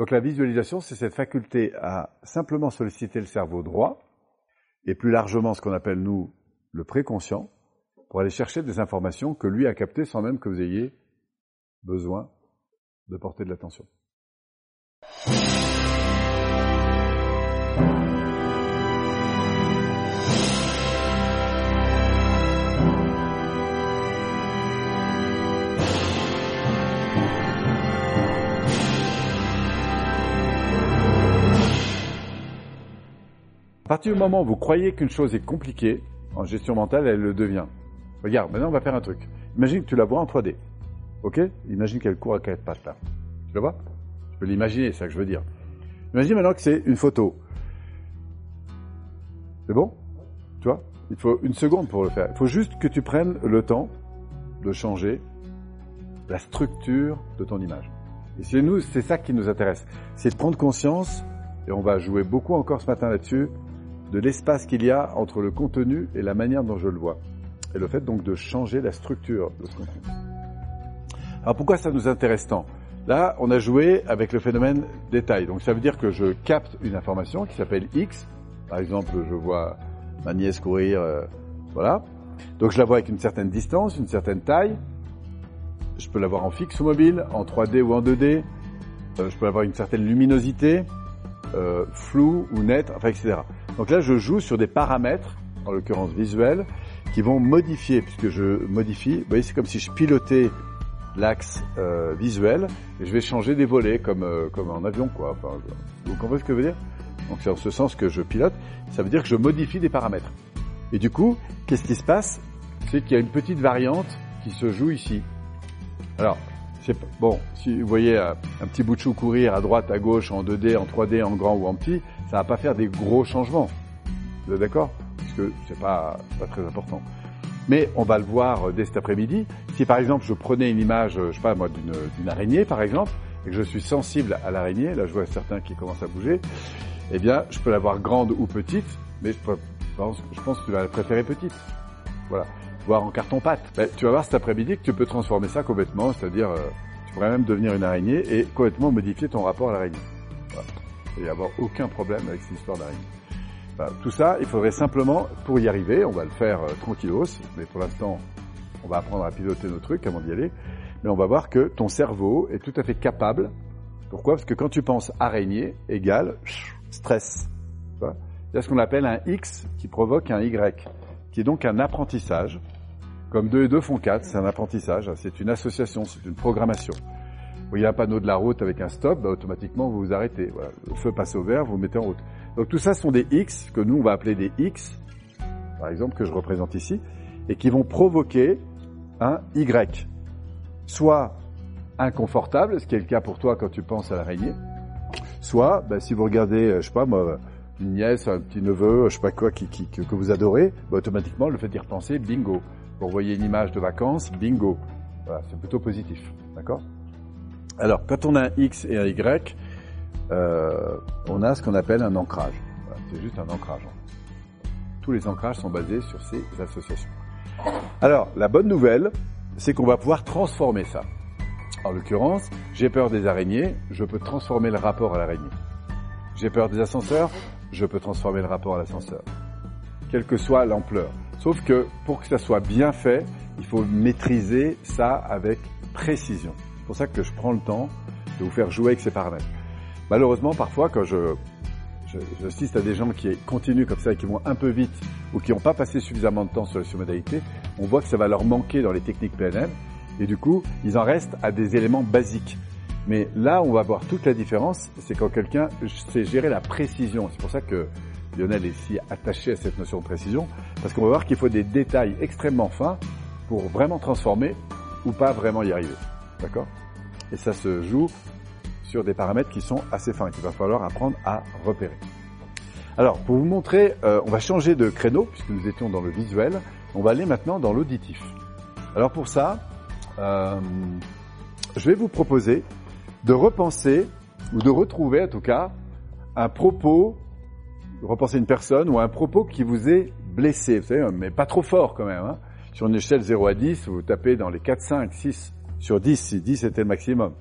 Donc la visualisation, c'est cette faculté à simplement solliciter le cerveau droit, et plus largement ce qu'on appelle nous le préconscient, pour aller chercher des informations que lui a captées sans même que vous ayez besoin de porter de l'attention. Partir du moment où vous croyez qu'une chose est compliquée, en gestion mentale, elle le devient. Regarde, maintenant on va faire un truc. Imagine que tu la vois en 3D. Ok? Imagine qu'elle court à quatre pattes là. Tu la vois? Tu peux l'imaginer, c'est ça que je veux dire. Imagine maintenant que c'est une photo. C'est bon? Tu vois? Il faut une seconde pour le faire. Il faut juste que tu prennes le temps de changer la structure de ton image. Et c'est nous, c'est ça qui nous intéresse. C'est de prendre conscience, et on va jouer beaucoup encore ce matin là-dessus, de l'espace qu'il y a entre le contenu et la manière dont je le vois. Et le fait donc de changer la structure de ce contenu. Alors pourquoi ça nous intéresse tant? Là, on a joué avec le phénomène détail. Donc ça veut dire que je capte une information qui s'appelle X. Par exemple, je vois ma nièce courir, euh, voilà. Donc je la vois avec une certaine distance, une certaine taille. Je peux la voir en fixe ou mobile, en 3D ou en 2D. Euh, je peux avoir une certaine luminosité, euh, floue ou nette, enfin, etc. Donc là, je joue sur des paramètres, en l'occurrence visuels, qui vont modifier, puisque je modifie. Vous voyez, c'est comme si je pilotais l'axe euh, visuel et je vais changer des volets comme euh, comme en avion quoi. Vous comprenez ce que je veux dire? Donc c'est en ce sens que je pilote. Ça veut dire que je modifie des paramètres. Et du coup, qu'est-ce qui se passe? C'est qu'il y a une petite variante qui se joue ici. Alors, bon, si vous voyez euh, un petit bout de chou courir à droite, à gauche, en 2D, en 3D, en grand ou en petit, ça va pas faire des gros changements. Vous êtes d'accord? Parce que c'est pas, pas très important. Mais on va le voir euh, dès cet après-midi. Si par exemple je prenais une image, euh, je sais pas moi, d'une araignée par exemple, et que je suis sensible à l'araignée, là je vois certains qui commencent à bouger, eh bien je peux la voir grande ou petite, mais je pense, je pense que tu vas la préférer petite. Voilà. Voir en carton-pâte. Ben, tu vas voir cet après-midi que tu peux transformer ça complètement, c'est-à-dire euh, tu pourrais même devenir une araignée et complètement modifier ton rapport à l'araignée. Voilà. Il n'y avoir aucun problème avec cette histoire d'araignée. tout ça, il faudrait simplement, pour y arriver, on va le faire euh, tranquillos, mais pour l'instant, on va apprendre à piloter nos trucs avant d'y aller, mais on va voir que ton cerveau est tout à fait capable. Pourquoi? Parce que quand tu penses araignée égale stress. Il y a ce qu'on appelle un X qui provoque un Y, qui est donc un apprentissage. Comme 2 et 2 font 4, c'est un apprentissage, c'est une association, c'est une programmation. Vous voyez un panneau de la route avec un stop, bah, automatiquement vous vous arrêtez. Voilà. Le feu passe au vert, vous, vous mettez en route. Donc tout ça sont des X que nous on va appeler des X, par exemple que je représente ici, et qui vont provoquer un Y. Soit inconfortable, ce qui est le cas pour toi quand tu penses à l'araignée, soit bah, si vous regardez, euh, je sais pas moi, une nièce, un petit neveu, je sais pas quoi, qui, qui, que, vous adorez, bah, automatiquement le fait d'y repenser, bingo. Vous voyez une image de vacances, bingo. Voilà, c'est plutôt positif, d'accord? Alors, quand on a un X et un Y, euh, on a ce qu'on appelle un ancrage. c'est juste un ancrage. Tous les ancrages sont basés sur ces associations. Alors, la bonne nouvelle, c'est qu'on va pouvoir transformer ça. En l'occurrence, j'ai peur des araignées, je peux transformer le rapport à l'araignée. J'ai peur des ascenseurs, je peux transformer le rapport à l'ascenseur. Quelle que soit l'ampleur. Sauf que pour que ça soit bien fait, il faut maîtriser ça avec précision pour ça que je prends le temps de vous faire jouer avec ces paramètres. Malheureusement, parfois, quand je, j'assiste à des gens qui continuent comme ça et qui vont un peu vite ou qui n'ont pas passé suffisamment de temps sur les surmodalités, on voit que ça va leur manquer dans les techniques PNL et du coup, ils en restent à des éléments basiques. Mais là, on va voir toute la différence, c'est quand quelqu'un sait gérer la précision. C'est pour ça que Lionel est si attaché à cette notion de précision, parce qu'on va voir qu'il faut des détails extrêmement fins pour vraiment transformer ou pas vraiment y arriver. D'accord? Et ça se joue sur des paramètres qui sont assez fins, qu'il va falloir apprendre à repérer. Alors, pour vous montrer, euh, on va changer de créneau, puisque nous étions dans le visuel, on va aller maintenant dans l'auditif. Alors pour ça, euh, je vais vous proposer de repenser, ou de retrouver en tout cas, un propos, repenser une personne ou un propos qui vous est blessé, vous savez, mais pas trop fort quand même. Hein. Sur une échelle 0 à 10, vous tapez dans les 4, 5, 6 sur 10, si 10 était le maximum.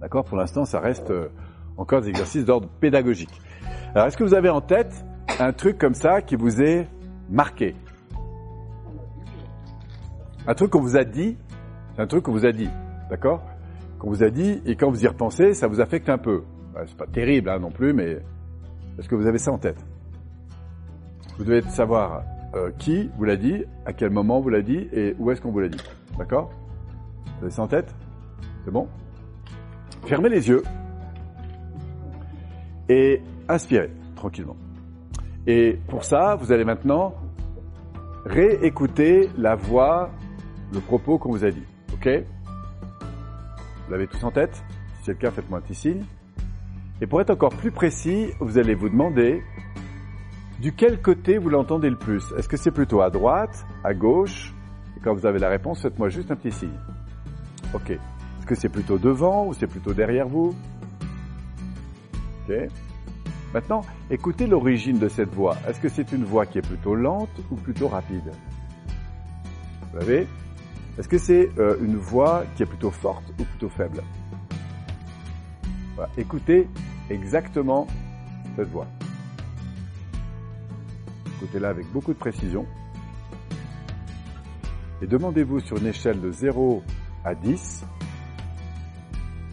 D'accord? Pour l'instant, ça reste euh, encore des exercices d'ordre pédagogique. Alors, est-ce que vous avez en tête un truc comme ça qui vous est marqué? Un truc qu'on vous a dit, c'est un truc qu'on vous a dit, d'accord? Qu'on vous a dit, et quand vous y repensez, ça vous affecte un peu. c'est pas terrible hein, non plus, mais est-ce que vous avez ça en tête? Vous devez savoir euh, qui vous l'a dit, à quel moment vous l'a dit, et où est-ce qu'on vous l'a dit. D'accord? Vous avez ça en tête? C'est bon? Fermez les yeux et inspirez tranquillement. Et pour ça, vous allez maintenant réécouter la voix, le propos qu'on vous a dit. Ok? Vous l'avez tous en tête Si c'est le cas, faites-moi un petit signe. Et pour être encore plus précis, vous allez vous demander du quel côté vous l'entendez le plus? Est-ce que c'est plutôt à droite, à gauche? Et quand vous avez la réponse, faites-moi juste un petit signe. Ok. Est-ce que c'est plutôt devant ou c'est plutôt derrière vous? Ok. Maintenant, écoutez l'origine de cette voix. Est-ce que c'est une voix qui est plutôt lente ou plutôt rapide? Vous savez Est-ce que c'est euh, une voix qui est plutôt forte ou plutôt faible Écoutez exactement cette voix. Écoutez-la avec beaucoup de précision. Et demandez-vous sur une échelle de 0 à 10,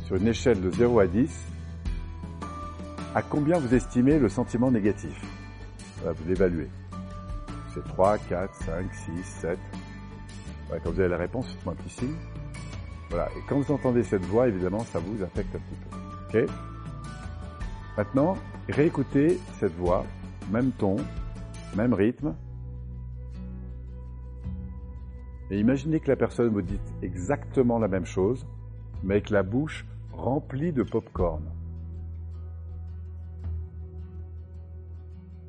sur une échelle de 0 à 10, à combien vous estimez le sentiment négatif? Vous l'évaluez. C'est 3, 4, 5, 6, 7. Quand vous avez la réponse, faites-moi un. Voilà. Et quand vous entendez cette voix, évidemment, ça vous affecte un petit peu. Ok Maintenant, réécoutez cette voix, même ton, même rythme. Et imaginez que la personne vous dit exactement la même chose, mais avec la bouche remplie de pop-corn.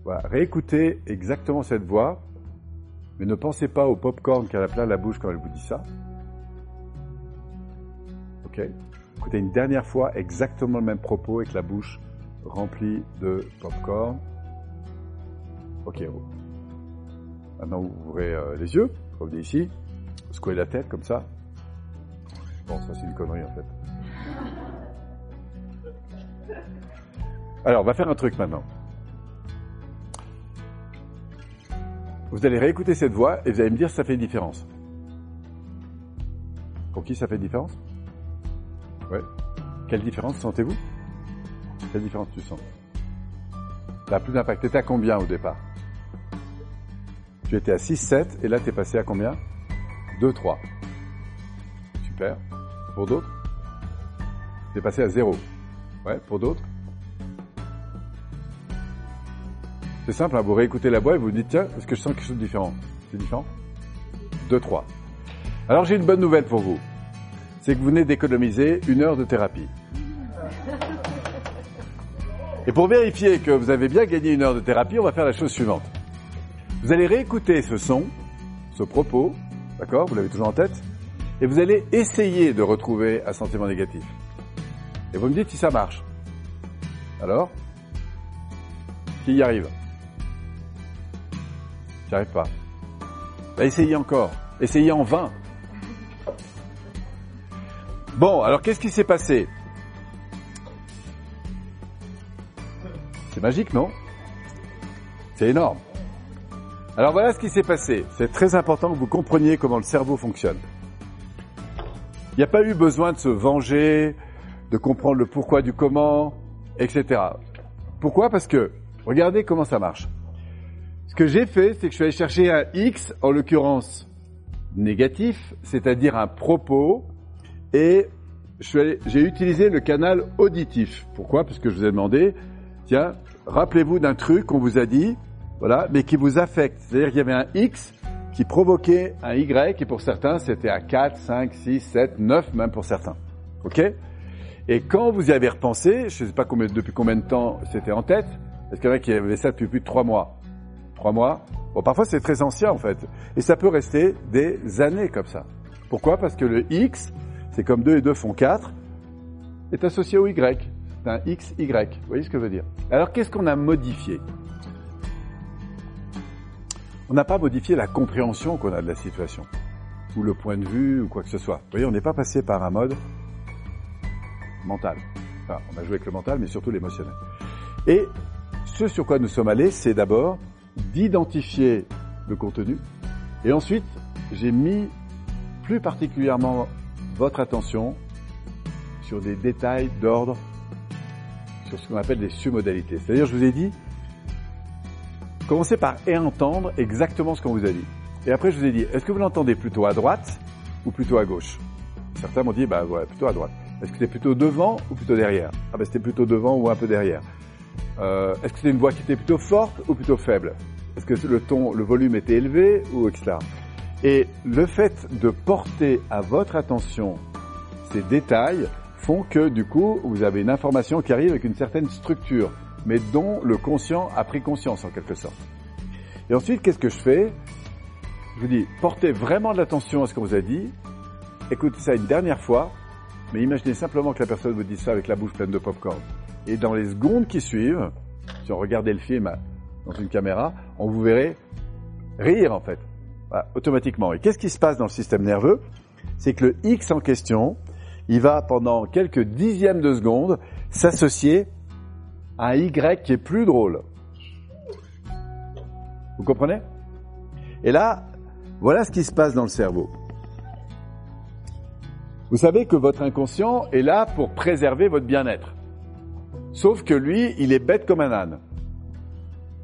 Voilà, réécoutez exactement cette voix, mais ne pensez pas au pop-corn qu'elle a plein la bouche quand elle vous dit ça. Ok Écoutez une dernière fois exactement le même propos avec la bouche remplie de pop-corn. Ok. Maintenant, vous ouvrez euh, les yeux, revenez ici, secouez la tête comme ça. Bon, ça c'est une connerie en fait. Alors, on va faire un truc maintenant. Vous allez réécouter cette voix et vous allez me dire ça fait une différence. Pour qui ça fait une différence? Ouais. Quelle différence sentez-vous? Quelle différence tu sens? La plus d'impact. T'étais à combien au départ? Tu étais à 6, 7 et là tu es passé à combien? 2, 3. Super. Pour d'autres? Tu es passé à 0. Ouais, pour d'autres? C'est simple, hein, vous réécoutez la voix et vous vous dites, tiens, est-ce que je sens quelque chose de différent? C'est différent? 2, 3. Alors j'ai une bonne nouvelle pour vous. C'est que vous venez d'économiser une heure de thérapie. Et pour vérifier que vous avez bien gagné une heure de thérapie, on va faire la chose suivante. Vous allez réécouter ce son, ce propos, d'accord Vous l'avez toujours en tête Et vous allez essayer de retrouver un sentiment négatif. Et vous me dites si ça marche. Alors Qui y arrive? J'y arrive pas. Bah, essayez encore. Essayez en vain. Bon, alors qu'est-ce qui s'est passé? C'est magique, non? C'est énorme. Alors voilà ce qui s'est passé. C'est très important que vous compreniez comment le cerveau fonctionne. Il n'y a pas eu besoin de se venger, de comprendre le pourquoi du comment, etc. Pourquoi? Parce que regardez comment ça marche. Ce que j'ai fait, c'est que je suis allé chercher un X, en l'occurrence négatif, c'est-à-dire un propos, et j'ai utilisé le canal auditif. Pourquoi? Parce que je vous ai demandé, tiens, rappelez-vous d'un truc qu'on vous a dit, voilà, mais qui vous affecte. C'est-à-dire qu'il y avait un X qui provoquait un Y, et pour certains, c'était à 4, 5, 6, 7, 9, même pour certains. OK? Et quand vous y avez repensé, je ne sais pas depuis combien de temps c'était en tête, est-ce qu'il y en a qui avaient ça depuis plus de 3 mois Trois mois Bon, parfois c'est très ancien en fait. Et ça peut rester des années comme ça. Pourquoi? Parce que le X, c'est comme 2 et 2 font 4, est associé au Y. C'est un XY. Vous voyez ce que je veux dire? Alors qu'est-ce qu'on a modifié? On n'a pas modifié la compréhension qu'on a de la situation, ou le point de vue, ou quoi que ce soit. Vous voyez, on n'est pas passé par un mode mental. Enfin, on a joué avec le mental, mais surtout l'émotionnel. Et ce sur quoi nous sommes allés, c'est d'abord d'identifier le contenu. Et ensuite, j'ai mis plus particulièrement votre attention sur des détails d'ordre, sur ce qu'on appelle des submodalités. C'est-à-dire, je vous ai dit, commencez par entendre exactement ce qu'on vous a dit. Et après, je vous ai dit, est-ce que vous l'entendez plutôt à droite ou plutôt à gauche? Certains m'ont dit, bah ouais, plutôt à droite. Est-ce que c'est plutôt devant ou plutôt derrière? Ah ben c'était plutôt devant ou un peu derrière. Euh, Est-ce que c'est une voix qui était plutôt forte ou plutôt faible? Est-ce que le ton, le volume était élevé ou etc. Et le fait de porter à votre attention ces détails font que du coup vous avez une information qui arrive avec une certaine structure, mais dont le conscient a pris conscience en quelque sorte. Et ensuite, qu'est-ce que je fais? Je vous dis, portez vraiment de l'attention à ce qu'on vous a dit, écoutez ça une dernière fois, mais imaginez simplement que la personne vous dise ça avec la bouche pleine de popcorn. Et dans les secondes qui suivent, si on regardait le film dans une caméra, on vous verrait rire en fait, automatiquement. Et qu'est-ce qui se passe dans le système nerveux? C'est que le X en question, il va pendant quelques dixièmes de seconde s'associer à un Y qui est plus drôle. Vous comprenez? Et là, voilà ce qui se passe dans le cerveau. Vous savez que votre inconscient est là pour préserver votre bien-être. Sauf que lui, il est bête comme un âne.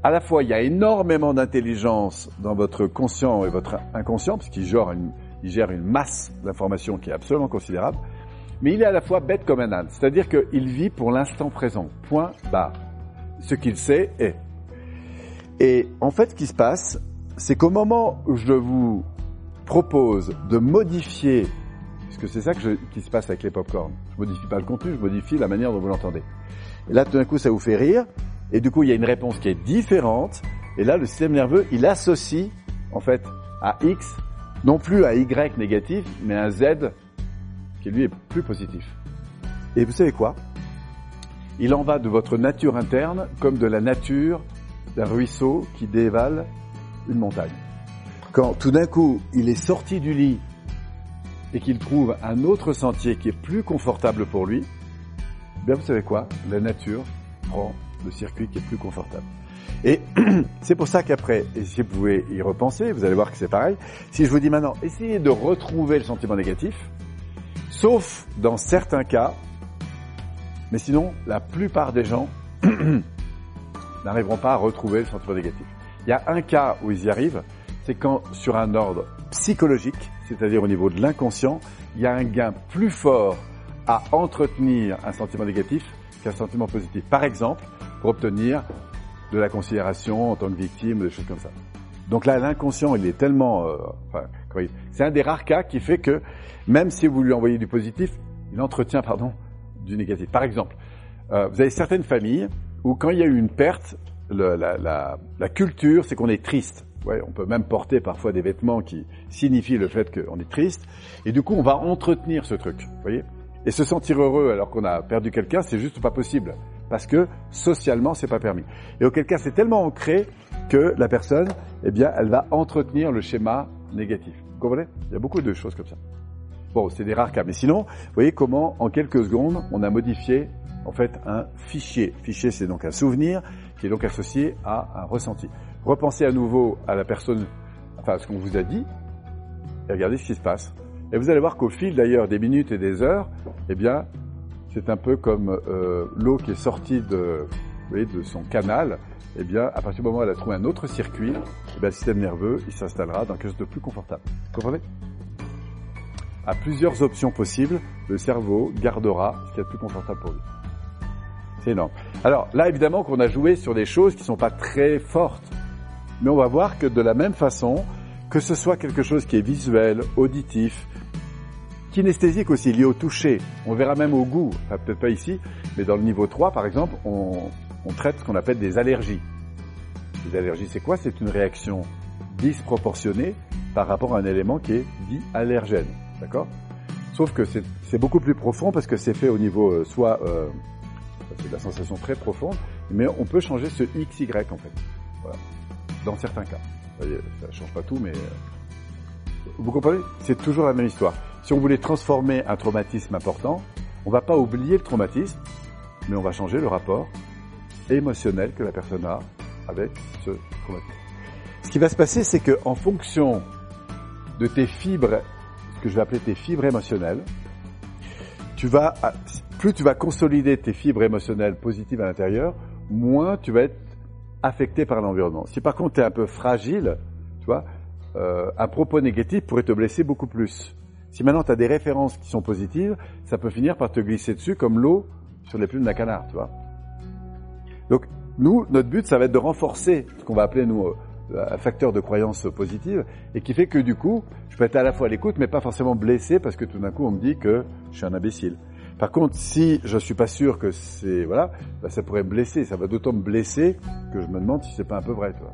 À la fois, il y a énormément d'intelligence dans votre conscient et votre inconscient, puisqu'il gère une, gère une masse d'informations qui est absolument considérable, mais il est à la fois bête comme un âne. C'est-à-dire qu'il vit pour l'instant présent. Point barre. Ce qu'il sait est. Et en fait, ce qui se passe, c'est qu'au moment où je vous propose de modifier parce que c'est ça qui se passe avec les pop-corn. Je modifie pas le contenu, je modifie la manière dont vous l'entendez. Et là, tout d'un coup, ça vous fait rire. Et du coup, il y a une réponse qui est différente. Et là, le système nerveux, il associe, en fait, à X, non plus à Y négatif, mais à Z, qui lui est plus positif. Et vous savez quoi? Il en va de votre nature interne comme de la nature d'un ruisseau qui dévale une montagne. Quand tout d'un coup, il est sorti du lit et qu'il trouve un autre sentier qui est plus confortable pour lui, bien vous savez quoi? La nature prend le circuit qui est plus confortable. Et c'est pour ça qu'après, et si vous pouvez y repenser, vous allez voir que c'est pareil, si je vous dis maintenant, essayez de retrouver le sentiment négatif, sauf dans certains cas, mais sinon, la plupart des gens n'arriveront pas à retrouver le sentiment négatif. Il y a un cas où ils y arrivent, c'est quand sur un ordre psychologique, c'est-à-dire au niveau de l'inconscient, il y a un gain plus fort à entretenir un sentiment négatif qu'un sentiment positif. Par exemple, pour obtenir de la considération en tant que victime, des choses comme ça. Donc là, l'inconscient, il est tellement... Euh, enfin, c'est un des rares cas qui fait que même si vous lui envoyez du positif, il entretient, pardon, du négatif. Par exemple, euh, vous avez certaines familles où quand il y a eu une perte, le, la, la, la culture, c'est qu'on est triste. Ouais, on peut même porter parfois des vêtements qui signifient le fait qu'on est triste. Et du coup, on va entretenir ce truc. Vous voyez? Et se sentir heureux alors qu'on a perdu quelqu'un, c'est juste pas possible. Parce que socialement, c'est pas permis. Et auquel cas, c'est tellement ancré que la personne, eh bien, elle va entretenir le schéma négatif. Vous comprenez? Il y a beaucoup de choses comme ça. Bon, c'est des rares cas. Mais sinon, vous voyez comment, en quelques secondes, on a modifié, en fait, un fichier. Fichier, c'est donc un souvenir qui est donc associé à un ressenti repensez à nouveau à la personne, enfin à ce qu'on vous a dit, et regardez ce qui se passe. Et vous allez voir qu'au fil d'ailleurs des minutes et des heures, eh bien, c'est un peu comme euh, l'eau qui est sortie de, son canal. Eh bien, à partir du moment où elle a trouvé un autre circuit, eh bien, le système nerveux, il s'installera dans quelque chose de plus confortable. Vous comprenez? À plusieurs options possibles, le cerveau gardera ce qui est le plus confortable pour lui. C'est énorme. Alors là, évidemment, qu'on a joué sur des choses qui ne sont pas très fortes. Mais on va voir que de la même façon, que ce soit quelque chose qui est visuel, auditif, kinesthésique aussi, lié au toucher, on verra même au goût, enfin, peut-être pas ici, mais dans le niveau 3 par exemple, on, traite ce qu'on appelle des allergies. Les allergies, c'est quoi? C'est une réaction disproportionnée par rapport à un élément qui est dit allergène. D'accord? Sauf que c'est beaucoup plus profond parce que c'est fait au niveau euh, soit euh, c'est de la sensation très profonde, mais on peut changer ce XY en fait. Dans certains cas. Ça ne change pas tout, mais euh, vous comprenez? C'est toujours la même histoire. Si on voulait transformer un traumatisme important, On va pas oublier le traumatisme, mais on va changer le rapport émotionnel que la personne a avec ce traumatisme. Ce qui va se passer, c'est que en fonction de tes fibres, ce que je vais appeler tes fibres émotionnelles, tu vas, plus tu vas consolider tes fibres émotionnelles positives à l'intérieur, moins tu vas être affecté par l'environnement. Si par contre tu es un peu fragile, tu vois, euh, un propos négatif pourrait te blesser beaucoup plus. Si maintenant tu as des références qui sont positives, ça peut finir par te glisser dessus comme l'eau sur les plumes d'un canard, tu vois. Donc nous, notre but, ça va être de renforcer ce qu'on va appeler nous euh, un facteur de croyance positive et qui fait que du coup, je peux être à la fois à l'écoute, mais pas forcément blessé parce que tout d'un coup on me dit que je suis un imbécile. Par contre, si je suis pas sûr que c'est voilà, bah, ça pourrait me blesser. Ça va d'autant me blesser que je me demande si c'est pas un peu vrai, toi.